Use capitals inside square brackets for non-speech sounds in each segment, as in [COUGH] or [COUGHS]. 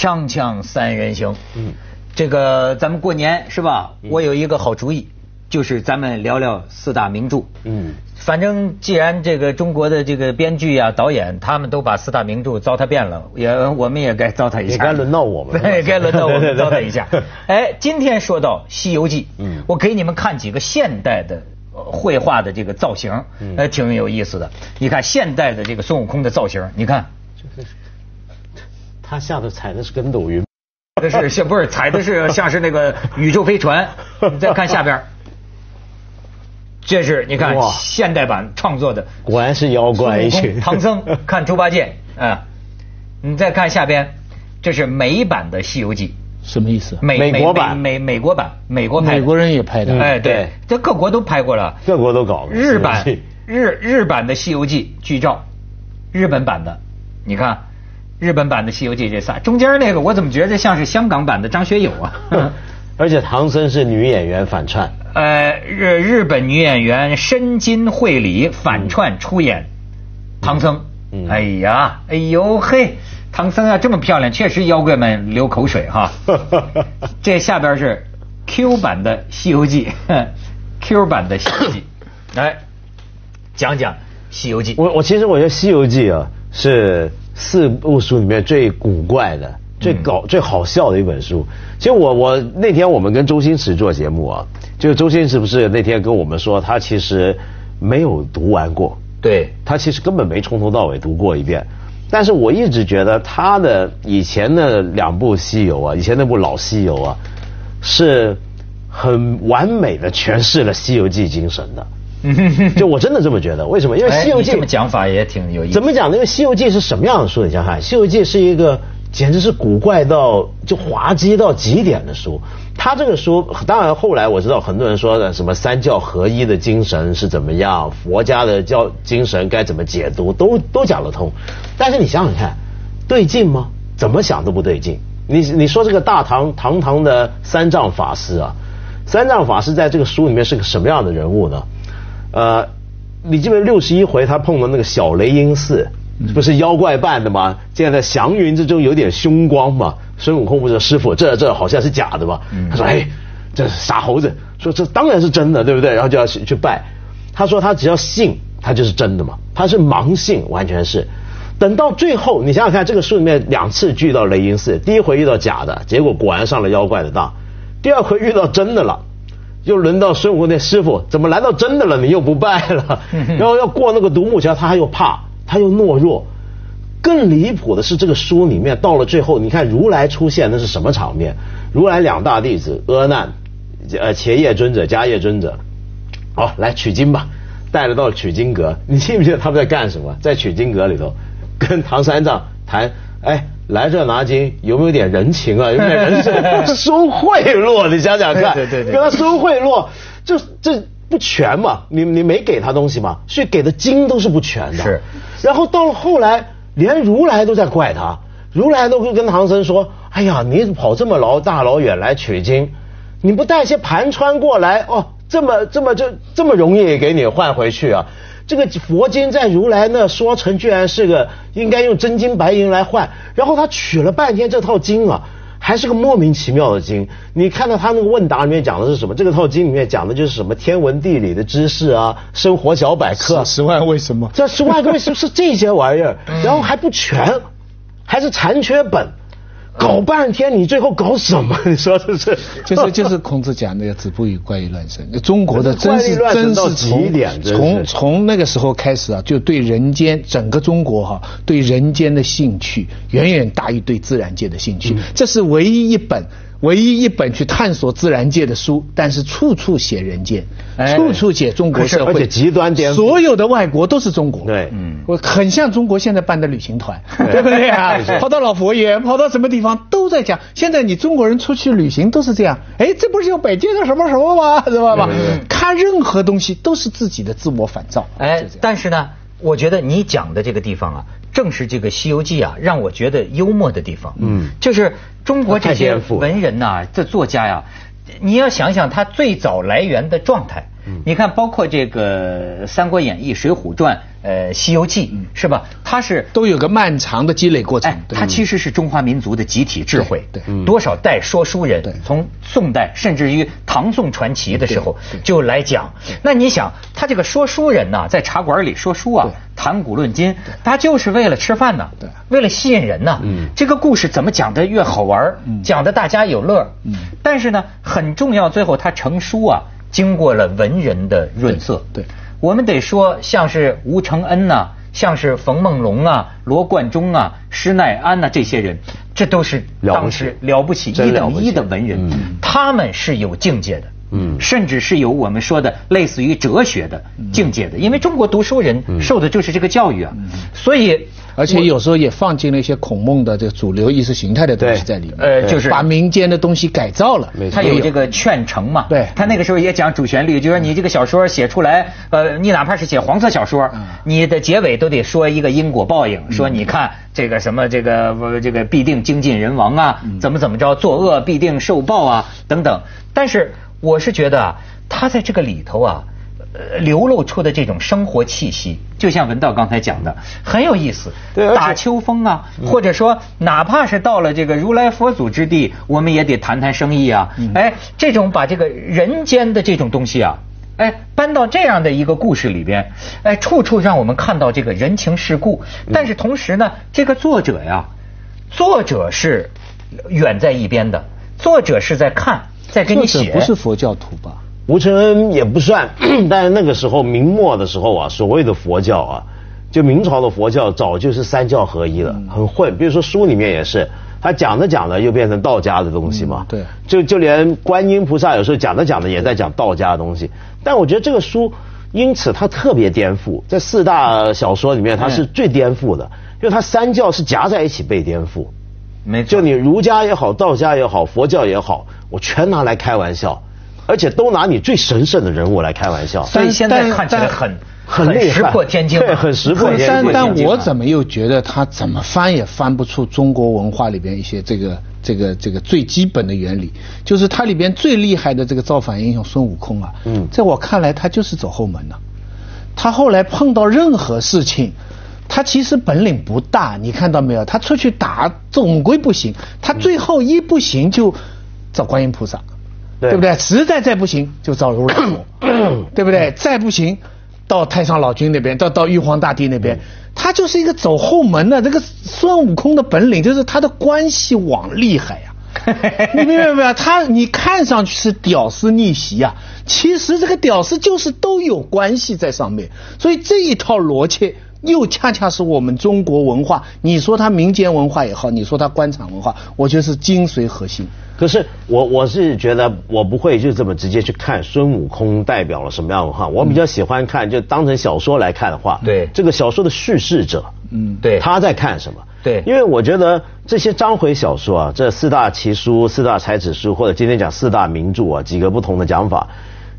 锵锵三人行，嗯，这个咱们过年是吧？我有一个好主意，就是咱们聊聊四大名著。嗯，反正既然这个中国的这个编剧啊、导演，他们都把四大名著糟蹋遍了，也我们也该糟蹋一下。也该轮到我们了。[LAUGHS] 对，该轮到我们糟蹋一下。[LAUGHS] 哎，今天说到《西游记》，嗯，我给你们看几个现代的呃绘画的这个造型，呃，挺有意思的。你看现代的这个孙悟空的造型，你看。他下的踩的是跟斗云，这是像不是踩的是像是那个宇宙飞船。[LAUGHS] 你再看下边，这是你看现代版创作的，果然是妖怪一群。唐僧 [LAUGHS] 看猪八戒，啊，你再看下边，这是美版的《西游记》，什么意思？美国版，美美国版，美国拍，美国人也拍的。哎，对，这各国都拍过了，各国都搞。日版日日版的《西游记》剧照，日本版的，你看。日本版的《西游记》这仨，中间那个我怎么觉得像是香港版的张学友啊？[LAUGHS] 而且唐僧是女演员反串。呃，日日本女演员深津绘里反串出演唐僧。哎呀，哎呦嘿，唐僧啊这么漂亮，确实妖怪们流口水哈。[LAUGHS] 这下边是 Q 版的《西游记》，[LAUGHS] Q 版的《西游记》，来讲讲《西游记》。我我其实我觉得《西游记》啊是。四部书里面最古怪的、最搞、最好笑的一本书。其实我我那天我们跟周星驰做节目啊，就周星驰不是那天跟我们说，他其实没有读完过，对他其实根本没从头到尾读过一遍。但是我一直觉得他的以前的两部西游啊，以前那部老西游啊，是很完美的诠释了《西游记》精神的。[LAUGHS] 就我真的这么觉得，为什么？因为《西游记》这么讲法也挺有意思。怎么讲呢？因为《西游记》是什么样的书？你想看，《西游记》是一个简直是古怪到就滑稽到极点的书。他这个书，当然后来我知道很多人说的什么三教合一的精神是怎么样，佛家的教精神该怎么解读，都都讲得通。但是你想想看，对劲吗？怎么想都不对劲。你你说这个大唐堂堂的三藏法师啊，三藏法师在这个书里面是个什么样的人物呢？呃，你记得六十一回他碰到那个小雷音寺，不是妖怪扮的吗？现在祥云之中有点凶光嘛。孙悟空不是师傅，这这好像是假的吧？他说：“哎，这是傻猴子。”说这当然是真的，对不对？然后就要去拜。他说他只要信，他就是真的嘛。他是盲信，完全是。等到最后，你想想看，这个书里面两次聚到雷音寺，第一回遇到假的，结果果然上了妖怪的当；第二回遇到真的了。又轮到孙悟空那师傅，怎么来到真的了？你又不拜了，然后要过那个独木桥，他又怕，他又懦弱。更离谱的是，这个书里面到了最后，你看如来出现那是什么场面？如来两大弟子阿难、呃伽叶尊者、迦叶尊者，好来取经吧，带了到取经阁。你记不记得他们在干什么？在取经阁里头，跟唐三藏谈，哎。来这拿金有没有点人情啊？[LAUGHS] 有没有人收贿赂？你想想看，对对对跟他收贿赂，就这不全嘛？你你没给他东西嘛？所以给的金都是不全的。是，然后到了后来，连如来都在怪他，如来都会跟唐僧说：“哎呀，你跑这么老大老远来取经，你不带些盘川过来哦？这么这么就这么容易给你换回去啊？”这个佛经在如来那说成，居然是个应该用真金白银来换，然后他取了半天这套经啊，还是个莫名其妙的经。你看到他那个问答里面讲的是什么？这个套经里面讲的就是什么天文地理的知识啊，生活小百科。十万为什么？这十万个为什么是这些玩意儿？然后还不全，还是残缺本。搞半天，你最后搞什么？[LAUGHS] 你说这是？就是就是孔子讲的要止步于怪异乱神。中国的真是真是从从从那个时候开始啊，就对人间整个中国哈，对人间的兴趣远远大于对自然界的兴趣。这是唯一一本。唯一一本去探索自然界的书，但是处处写人间，处处写中国社会，[LAUGHS] 而且极端点，所有的外国都是中国，对，嗯，我很像中国现在办的旅行团，对不对啊？[LAUGHS] 跑到老佛爷，跑到什么地方都在讲。现在你中国人出去旅行都是这样，哎，这不是有北京的什么什么吗？[LAUGHS] 知道吧？看任何东西都是自己的自我反照。哎，但是呢，我觉得你讲的这个地方啊。正是这个《西游记》啊，让我觉得幽默的地方。嗯，就是中国这些文人呐，这作家呀，你要想想他最早来源的状态。嗯，你看，包括这个《三国演义》《水浒传》呃《西游记》，是吧？它是都有个漫长的积累过程。它其实是中华民族的集体智慧。对，多少代说书人，从宋代甚至于唐宋传奇的时候就来讲。那你想，他这个说书人呢，在茶馆里说书啊，谈古论今，他就是为了吃饭呢，为了吸引人呢。这个故事怎么讲的越好玩，讲的大家有乐。但是呢，很重要，最后他成书啊。经过了文人的润色，对，我们得说，像是吴承恩呐，像是冯梦龙啊、罗贯中啊、施耐庵呐这些人，这都是当时了不起一等一的文人，他们是有境界的。嗯，甚至是有我们说的类似于哲学的境界的，因为中国读书人受的就是这个教育啊，所以而且有时候也放进了一些孔孟的这个主流意识形态的东西在里面，呃，就是把民间的东西改造了。他有这个劝诚嘛，对，他那个时候也讲主旋律，就说你这个小说写出来，呃，你哪怕是写黄色小说，你的结尾都得说一个因果报应，说你看这个什么这个这个必定精尽人亡啊，怎么怎么着，作恶必定受报啊等等，但是。我是觉得啊，他在这个里头啊，呃，流露出的这种生活气息，就像文道刚才讲的，很有意思。对，打秋风啊，或者说，哪怕是到了这个如来佛祖之地，我们也得谈谈生意啊。哎，这种把这个人间的这种东西啊，哎，搬到这样的一个故事里边，哎，处处让我们看到这个人情世故。但是同时呢，这个作者呀，作者是远在一边的，作者是在看。在给你写不是佛教徒吧？吴承恩也不算，[CLEARS THROAT] 但是那个时候明末的时候啊，所谓的佛教啊，就明朝的佛教早就是三教合一了，很混。比如说书里面也是，他讲着讲着又变成道家的东西嘛。对，就就连观音菩萨有时候讲着讲着也在讲道家的东西。但我觉得这个书因此它特别颠覆，在四大小说里面它是最颠覆的，因为它三教是夹在一起被颠覆。没错就你儒家也好，道家也好，佛教也好。我全拿来开玩笑，而且都拿你最神圣的人物来开玩笑，所以现在看起来很很石破天惊，对，很石破天惊。但但我怎么又觉得他怎么翻也翻不出中国文化里边一些这个这个这个最基本的原理，就是它里边最厉害的这个造反英雄孙悟空啊，嗯，在我看来他就是走后门的，他后来碰到任何事情，他其实本领不大，你看到没有？他出去打总归不行，他最后一不行就。找观音菩萨，对不对？实在再不行就找如来佛，[CLEARS THROAT] 对不对？再不行，到太上老君那边，到到玉皇大帝那边，他就是一个走后门的。这个孙悟空的本领就是他的关系网厉害呀，[LAUGHS] 你明白没有？他你看上去是屌丝逆袭啊，其实这个屌丝就是都有关系在上面，所以这一套逻辑。又恰恰是我们中国文化，你说它民间文化也好，你说它官场文化，我觉得是精髓核心。可是我我是觉得我不会就这么直接去看孙悟空代表了什么样文化，我比较喜欢看就当成小说来看的话，对这个小说的叙事者，嗯，对，他在看什么？对，因为我觉得这些章回小说啊，这四大奇书、四大才子书，或者今天讲四大名著啊，几个不同的讲法，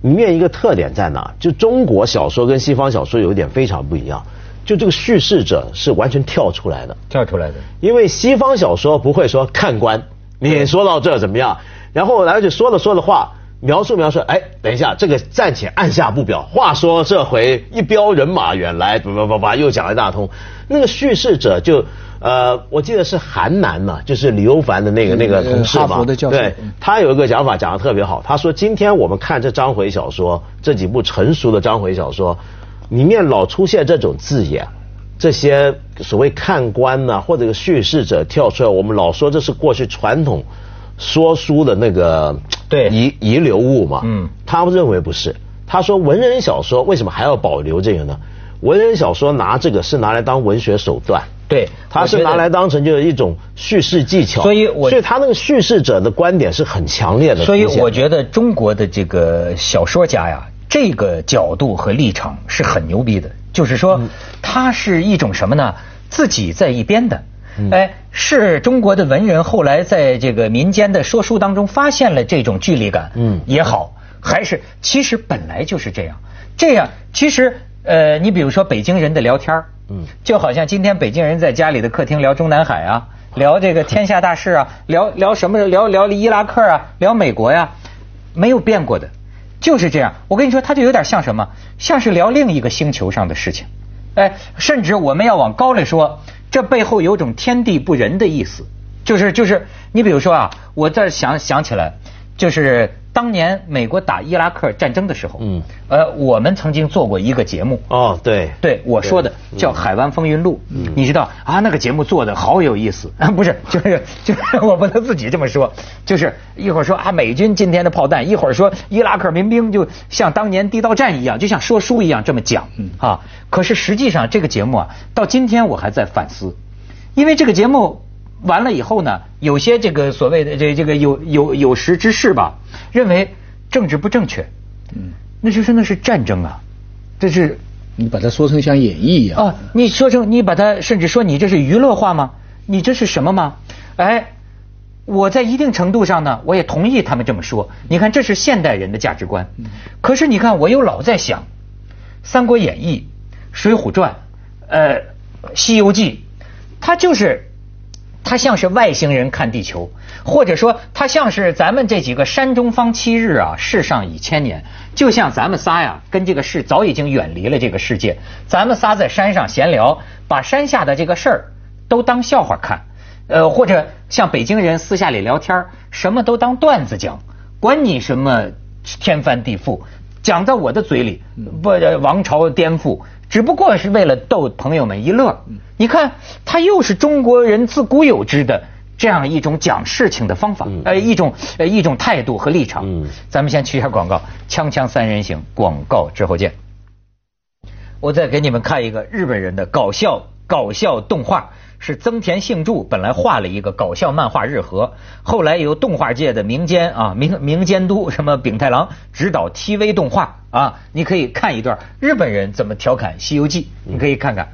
里面一个特点在哪？就中国小说跟西方小说有一点非常不一样。就这个叙事者是完全跳出来的，跳出来的。因为西方小说不会说看官，你说到这怎么样？然后而且说了说的话，描述描述，哎，等一下，这个暂且按下不表。话说这回一彪人马远来，叭叭叭叭，又讲了一大通。那个叙事者就呃，我记得是韩南嘛，就是李欧凡的那个那个同事嘛，对，他有一个讲法讲的特别好。他说，今天我们看这章回小说，这几部成熟的章回小说。里面老出现这种字眼，这些所谓看官呐，或者叙事者跳出来，我们老说这是过去传统说书的那个对遗遗留物嘛。嗯，他们认为不是。他说文人小说为什么还要保留这个呢？文人小说拿这个是拿来当文学手段，对，他是拿来当成就是一种叙事技巧。所以，我所以他那个叙事者的观点是很强烈的。所以，我觉得中国的这个小说家呀。这个角度和立场是很牛逼的，就是说，它是一种什么呢？自己在一边的，哎，是中国的文人后来在这个民间的说书当中发现了这种距离感，嗯，也好，还是其实本来就是这样，这样其实呃，你比如说北京人的聊天嗯，就好像今天北京人在家里的客厅聊中南海啊，聊这个天下大事啊，聊聊什么？聊聊伊拉克啊，聊美国呀，没有变过的。就是这样，我跟你说，他就有点像什么，像是聊另一个星球上的事情，哎，甚至我们要往高了说，这背后有种天地不仁的意思，就是就是，你比如说啊，我这想想起来，就是。当年美国打伊拉克战争的时候，嗯，呃，我们曾经做过一个节目。哦，对，对，我说的叫《海湾风云录》，你知道啊？那个节目做的好有意思啊！[LAUGHS] 不是，就是就是我不能自己这么说，就是一会儿说啊，美军今天的炮弹，一会儿说伊拉克民兵就像当年地道战一样，就像说书一样这么讲啊。可是实际上这个节目啊，到今天我还在反思，因为这个节目。完了以后呢，有些这个所谓的这这个有有有识之士吧，认为政治不正确，嗯，那就是那是战争啊，这是你把它说成像演绎一样啊，你说成你把它甚至说你这是娱乐化吗？你这是什么吗？哎，我在一定程度上呢，我也同意他们这么说。你看，这是现代人的价值观。可是你看，我又老在想，《三国演义》《水浒传》呃，《西游记》，它就是。它像是外星人看地球，或者说它像是咱们这几个山中方七日啊，世上已千年。就像咱们仨呀，跟这个世早已经远离了这个世界。咱们仨在山上闲聊，把山下的这个事儿都当笑话看，呃，或者像北京人私下里聊天，什么都当段子讲，管你什么天翻地覆，讲在我的嘴里，不王朝颠覆。只不过是为了逗朋友们一乐，你看，他又是中国人自古有之的这样一种讲事情的方法，呃，一种呃一种态度和立场。咱们先去一下广告，锵锵三人行，广告之后见。我再给你们看一个日本人的搞笑搞笑动画。是增田幸助本来画了一个搞笑漫画日和，后来由动画界的民间啊民民监督什么丙太郎指导 TV 动画啊，你可以看一段日本人怎么调侃《西游记》，你可以看看。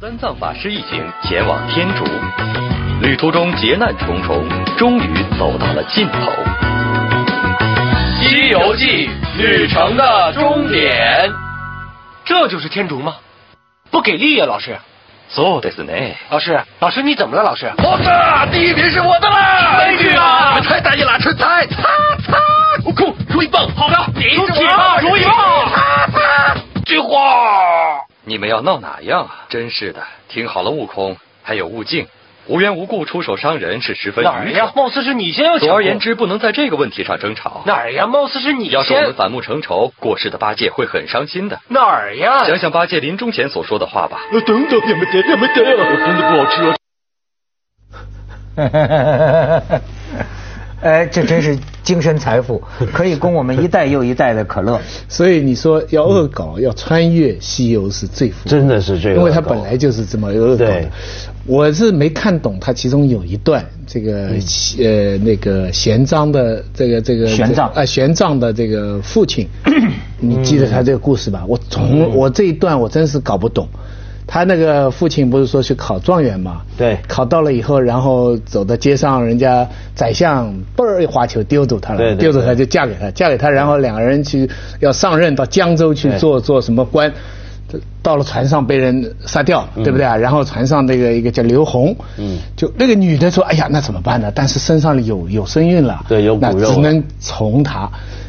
三藏法师一行前往天竺，旅途中劫难重重，终于走到了尽头。《西游记》旅程的终点，这就是天竺吗？不给力呀，老师。そうですね。老师，老师你怎么了？老师，我的第一名是我的啦！悲剧啊！太大意了，蠢材！擦擦！悟空，如意棒，好的，你是我，如意棒！擦擦！菊花，你们要闹哪样啊？真是的！听好了，悟空，还有悟净。 无缘无故出手伤人是十分愚蠢。貌似是你先要总而言之，不能在这个问题上争吵。哪儿呀？貌似是你先。要是我们反目成仇，过世的八戒会很伤心的。哪儿呀？想想八戒临终前所说的话吧。等等，你们得，你们得，我真的不好吃。[LAUGHS] 哎，这真是精神财富，可以供我们一代又一代的可乐。[LAUGHS] 所以你说要恶搞，要穿越西游是最富，真的是最，因为它本来就是这么恶搞的。我是没看懂，它其中有一段这个呃那个玄奘的这个这个玄奘啊玄奘的这个父亲，[CLEARS THROAT] 你记得他这个故事吧？我从我这一段我真是搞不懂。他那个父亲不是说去考状元嘛？对，考到了以后，然后走到街上，人家宰相嘣儿一花球丢走他了，丢走他就嫁给他，嫁给他，然后两个人去要上任到江州去做做什么官，到了船上被人杀掉，对不对啊？然后船上那个一个叫刘红，嗯，就那个女的说，哎呀，那怎么办呢？但是身上有有身孕了，对，有骨肉，只能从他。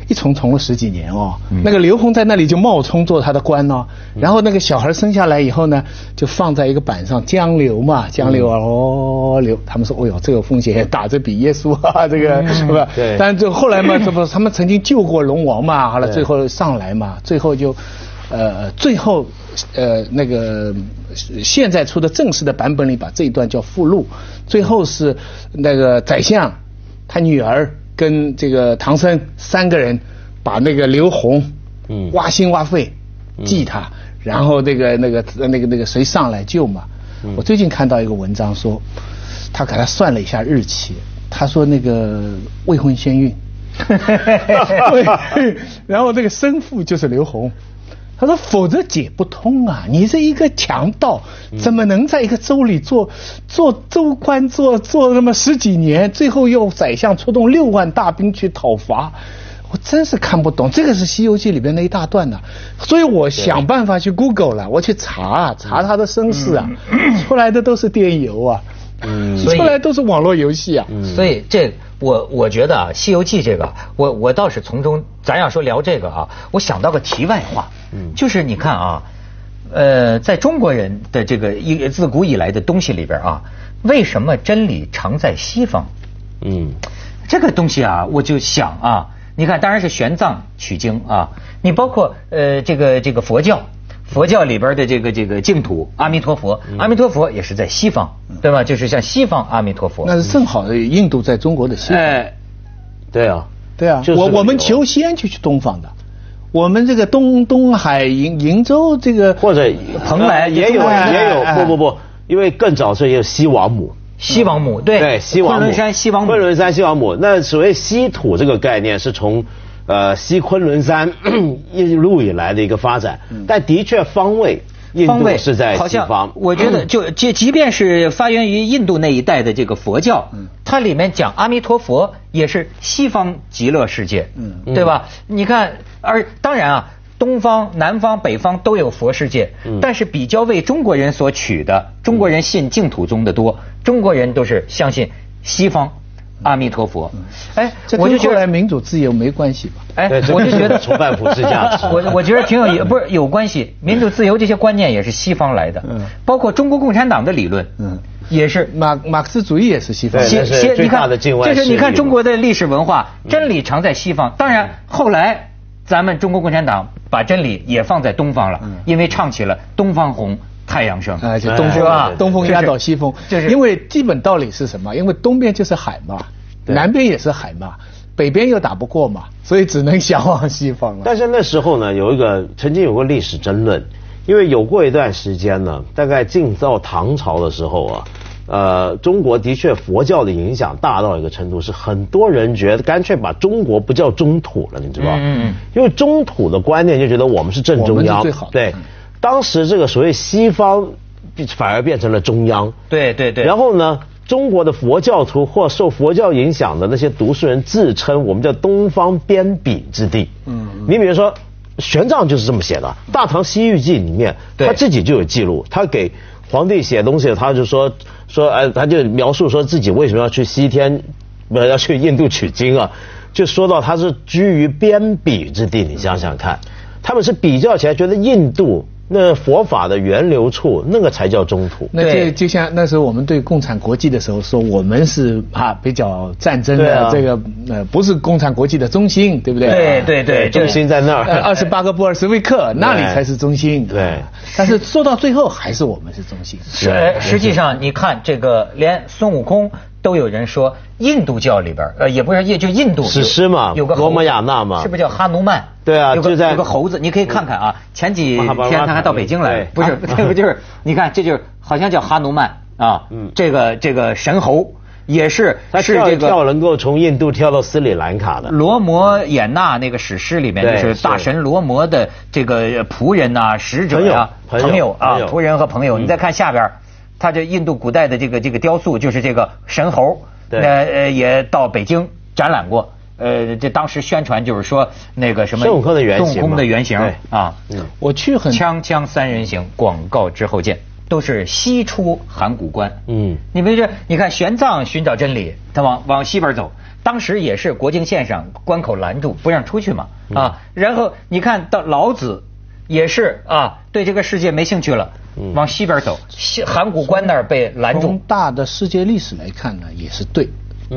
一从从了十几年哦，那个刘洪在那里就冒充做他的官哦，然后那个小孩生下来以后呢，就放在一个板上江流嘛，江流哦流，他们说哦哟这个风险打着比耶稣啊这个是吧？[LAUGHS] 对。但这后来嘛，这不他们曾经救过龙王嘛，好了最后上来嘛，最后就，呃最后呃那个现在出的正式的版本里把这一段叫附录，最后是那个宰相他女儿。跟这个唐僧三个人把那个刘洪挖心挖肺祭他，然后那个那个那个那个谁上来救嘛？我最近看到一个文章说，他给他算了一下日期，他说那个未婚先孕，[LAUGHS] 然后这个生父就是刘洪。他说：“否则解不通啊！你是一个强盗，怎么能在一个州里做做州官，做做那么十几年，最后又宰相出动六万大兵去讨伐？我真是看不懂。这个是《西游记》里边的一大段呢，所以我想办法去 Google 了，我去查查他的身世啊，出来的都是电邮啊，出来都是网络游戏啊。所以这我我觉得啊，《西游记》这个，我我倒是从中，咱要说聊这个啊，我想到个题外话。”嗯就是你看啊，呃，在中国人的这个一自古以来的东西里边啊，为什么真理常在西方？嗯，这个东西啊，我就想啊，你看，当然是玄奘取经啊，你包括呃这个这个佛教，佛教里边的这个这个净土阿弥陀佛，阿弥陀佛也是在西方，对吧？就是像西方阿弥陀佛。那是正好，印度在中国的西方。哎，对啊，对啊，我我们求仙就去东方的。我们这个东东海瀛瀛洲这个或者蓬莱也有也有不不不，因为更早是有西王母，西王母对对。西王母。昆仑山西王母。昆仑山西王母，那所谓西土这个概念是从呃西昆仑山 [COUGHS] 一路以来的一个发展，但的确方位。方位是在西方，我觉得就即即便是发源于印度那一带的这个佛教，它里面讲阿弥陀佛也是西方极乐世界，嗯对吧？你看，而当然啊，东方、南方、北方都有佛世界，但是比较为中国人所取的，中国人信净土宗的多，中国人都是相信西方。阿弥陀佛，哎，我就觉得民主自由没关系吧？哎，我就觉得崇拜普世价值。我我觉得挺有，[LAUGHS] 不是有关系。民主自由这些观念也是西方来的，嗯，包括中国共产党的理论，嗯，也是马马克思主义也是西方。西西，你看，就是你看中国的历史文化，真理常在西方。当然，后来咱们中国共产党把真理也放在东方了，因为唱起了东方红。太阳升，哎，就东风啊，东风压倒西风，就是因为基本道理是什么？因为东边就是海嘛，南边也是海嘛，北边又打不过嘛，所以只能向往西方了。但是那时候呢，有一个曾经有过历史争论，因为有过一段时间呢，大概进到唐朝的时候啊，呃，中国的确佛教的影响大到一个程度，是很多人觉得干脆把中国不叫中土了，你知道吗？嗯嗯。因为中土的观念就觉得我们是正中央，最好对。当时这个所谓西方，反而变成了中央。对对对。然后呢，中国的佛教徒或受佛教影响的那些读书人自称我们叫东方边鄙之地。嗯。你比如说，玄奘就是这么写的，《大唐西域记》里面他自己就有记录，他给皇帝写东西，他就说说哎，他就描述说自己为什么要去西天，不要去印度取经啊，就说到他是居于边鄙之地。你想想看，他们是比较起来觉得印度。那佛法的源流处，那个才叫中土。那这就像那时候我们对共产国际的时候说，我们是啊比较战争的这个呃不是共产国际的中心，对不对？对对对，中心在那儿。二十八个布尔什维克 [LAUGHS] 那里才是中心。对，但是说到最后还是我们是中心。是，实际上你看这个连孙悟空。都有人说印度教里边，呃，也不是印，就印度史诗嘛，有个罗摩亚纳嘛，是不是叫哈努曼？对啊，就在有个猴子，你可以看看啊。前几天他还到北京来，不是，[LAUGHS] 这个就是，你看，这就是好像叫哈努曼啊，嗯，这个这个神猴也是，他是这个跳能够从印度跳到斯里兰卡的。罗摩衍那那个史诗里面，就是大神罗摩的这个仆人呐、使者呀、朋友啊、仆人和朋友。你再看下边。他这印度古代的这个这个雕塑，就是这个神猴，呃呃，也到北京展览过。呃，这当时宣传就是说那个什么孙悟空的原型，孙悟空的原型啊。嗯，我去很锵锵三人行，广告之后见，都是西出函谷关。嗯，你比如说，你看玄奘寻找真理，他往往西边走，当时也是国境线上关口拦住，不让出去嘛。啊，然后你看到老子。也是啊，对这个世界没兴趣了，往西边走，西函谷关那儿被拦住。从大的世界历史来看呢，也是对。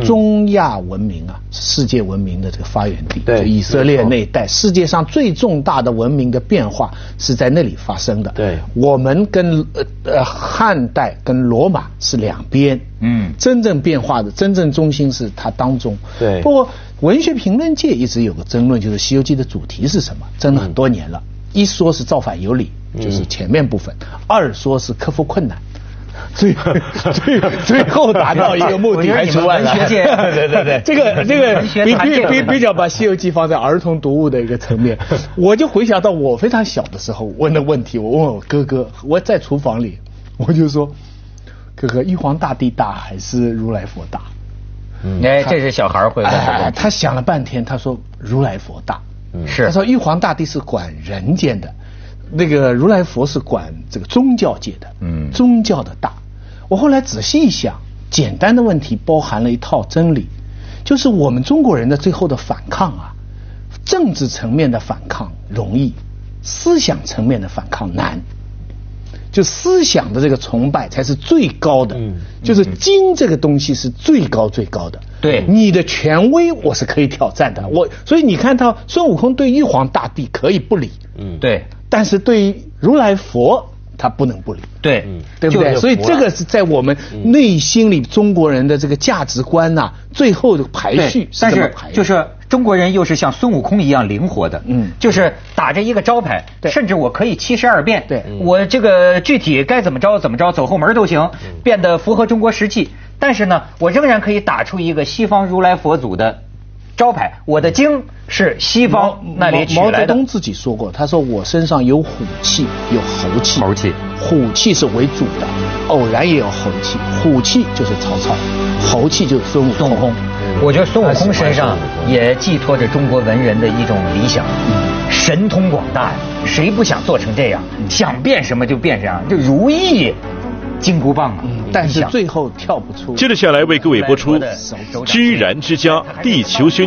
中亚文明啊，世界文明的这个发源地，对以色列那一带，世界上最重大的文明的变化是在那里发生的。对，我们跟呃呃汉代跟罗马是两边，嗯，真正变化的真正中心是它当中。对，不过文学评论界一直有个争论，就是《西游记》的主题是什么，争了很多年了。一说是造反有理，就是前面部分；二说是克服困难，最最最后达到一个目的还出来了。对对对，[LAUGHS] 这个这个比比比比较把《西游记》放在儿童读物的一个层面，我就回想到我非常小的时候问的问题，我问我哥哥，我在厨房里，我就说：“哥哥，玉皇大帝大还是如来佛大？”哎，这是小孩会问的。他想了半天，他说：“如来佛大。”是他说玉皇大帝是管人间的，那个如来佛是管这个宗教界的，嗯，宗教的大。我后来仔细一想，简单的问题包含了一套真理，就是我们中国人的最后的反抗啊，政治层面的反抗容易，思想层面的反抗难。就思想的这个崇拜才是最高的，嗯就是经这个东西是最高最高的。对，你的权威我是可以挑战的，我所以你看到孙悟空对玉皇大帝可以不理，嗯，对，但是对于如来佛。他不能不理，对，对不对？所以这个是在我们内心里中国人的这个价值观呐，最后的排序是怎么排序就是中国人又是像孙悟空一样灵活的，嗯，就是打着一个招牌，甚至我可以七十二变，对，我这个具体该怎么着怎么着，走后门都行，变得符合中国实际。但是呢，我仍然可以打出一个西方如来佛祖的。招牌，我的经是西方那里取来的。毛泽东自己说过，他说我身上有虎气，有猴气。猴气，虎气是为主的，偶然也有猴气。虎气就是曹操，猴气就是孙悟孙悟空。我觉得孙悟空身上也寄托着中国文人的一种理想，神通广大呀，谁不想做成这样？想变什么就变什么，就如意金箍棒啊！但是最后跳不出。接着下来为各位播出《居然之家》地球宣。